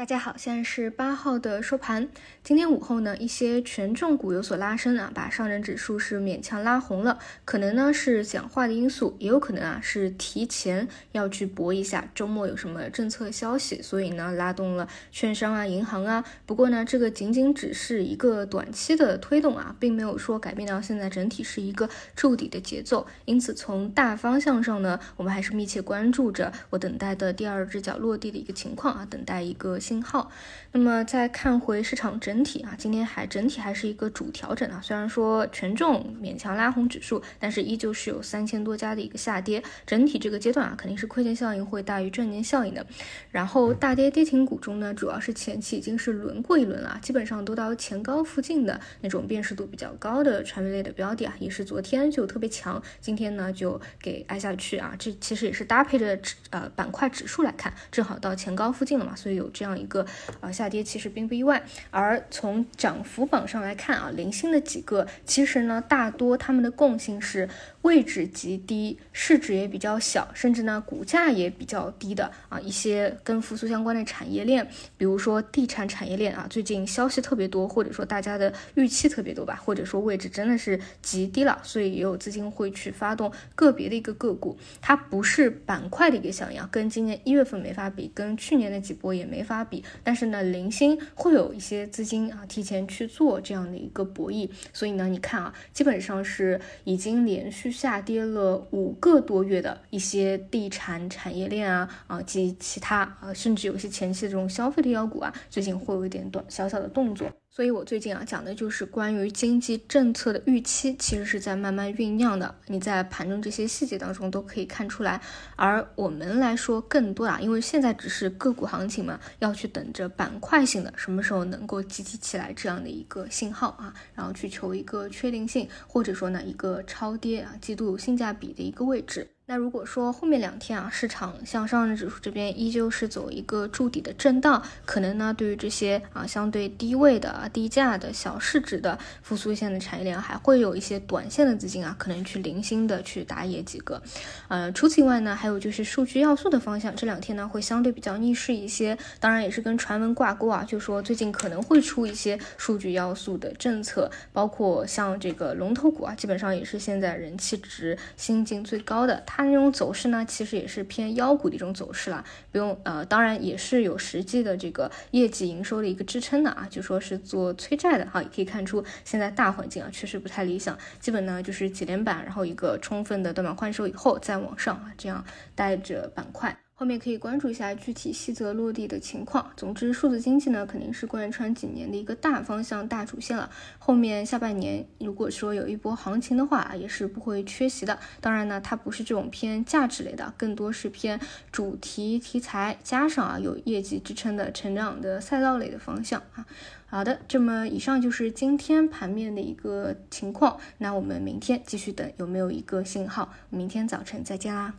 大家好，现在是八号的收盘。今天午后呢，一些权重股有所拉升啊，把上证指数是勉强拉红了。可能呢是讲话的因素，也有可能啊是提前要去搏一下周末有什么政策消息，所以呢拉动了券商啊、银行啊。不过呢，这个仅仅只是一个短期的推动啊，并没有说改变到现在整体是一个筑底的节奏。因此，从大方向上呢，我们还是密切关注着我等待的第二只脚落地的一个情况啊，等待一个。信号，那么再看回市场整体啊，今天还整体还是一个主调整啊。虽然说权重勉强拉红指数，但是依旧是有三千多家的一个下跌。整体这个阶段啊，肯定是亏钱效应会大于赚钱效应的。然后大跌跌停股中呢，主要是前期已经是轮过一轮了，基本上都到前高附近的那种辨识度比较高的传媒类的标的啊，也是昨天就特别强，今天呢就给挨下去啊。这其实也是搭配着指呃板块指数来看，正好到前高附近了嘛，所以有这样。一个啊下跌其实并不意外，而从涨幅榜上来看啊，零星的几个其实呢大多它们的共性是位置极低，市值也比较小，甚至呢股价也比较低的啊一些跟复苏相关的产业链，比如说地产产业链啊，最近消息特别多，或者说大家的预期特别多吧，或者说位置真的是极低了，所以也有资金会去发动个别的一个个股，它不是板块的一个响应，跟今年一月份没法比，跟去年的几波也没法。比，但是呢，零星会有一些资金啊提前去做这样的一个博弈，所以呢，你看啊，基本上是已经连续下跌了五个多月的一些地产产业链啊啊及其他啊，甚至有些前期的这种消费的妖股啊，最近会有一点短小小的动作。所以，我最近啊讲的就是关于经济政策的预期，其实是在慢慢酝酿的。你在盘中这些细节当中都可以看出来。而我们来说，更多啊，因为现在只是个股行情嘛，要去等着板块性的什么时候能够集体起来这样的一个信号啊，然后去求一个确定性，或者说呢一个超跌啊，极度性价比的一个位置。那如果说后面两天啊，市场向上证指数这边依旧是走一个筑底的震荡，可能呢，对于这些啊相对低位的、低价的小市值的复苏线的产业链，还会有一些短线的资金啊，可能去零星的去打野几个。呃，除此以外呢，还有就是数据要素的方向，这两天呢会相对比较逆势一些，当然也是跟传闻挂钩啊，就说最近可能会出一些数据要素的政策，包括像这个龙头股啊，基本上也是现在人气值新晋最高的它。它那种走势呢，其实也是偏妖股的一种走势了，不用呃，当然也是有实际的这个业绩营收的一个支撑的啊，就说是做催债的哈，也可以看出现在大环境啊确实不太理想，基本呢就是几连板，然后一个充分的断板换手以后再往上啊，这样带着板块。后面可以关注一下具体细则落地的情况。总之，数字经济呢肯定是贯穿几年的一个大方向、大主线了。后面下半年如果说有一波行情的话，也是不会缺席的。当然呢，它不是这种偏价值类的，更多是偏主题题材加上啊有业绩支撑的成长的赛道类的方向啊。好的，这么以上就是今天盘面的一个情况。那我们明天继续等有没有一个信号。明天早晨再见啦。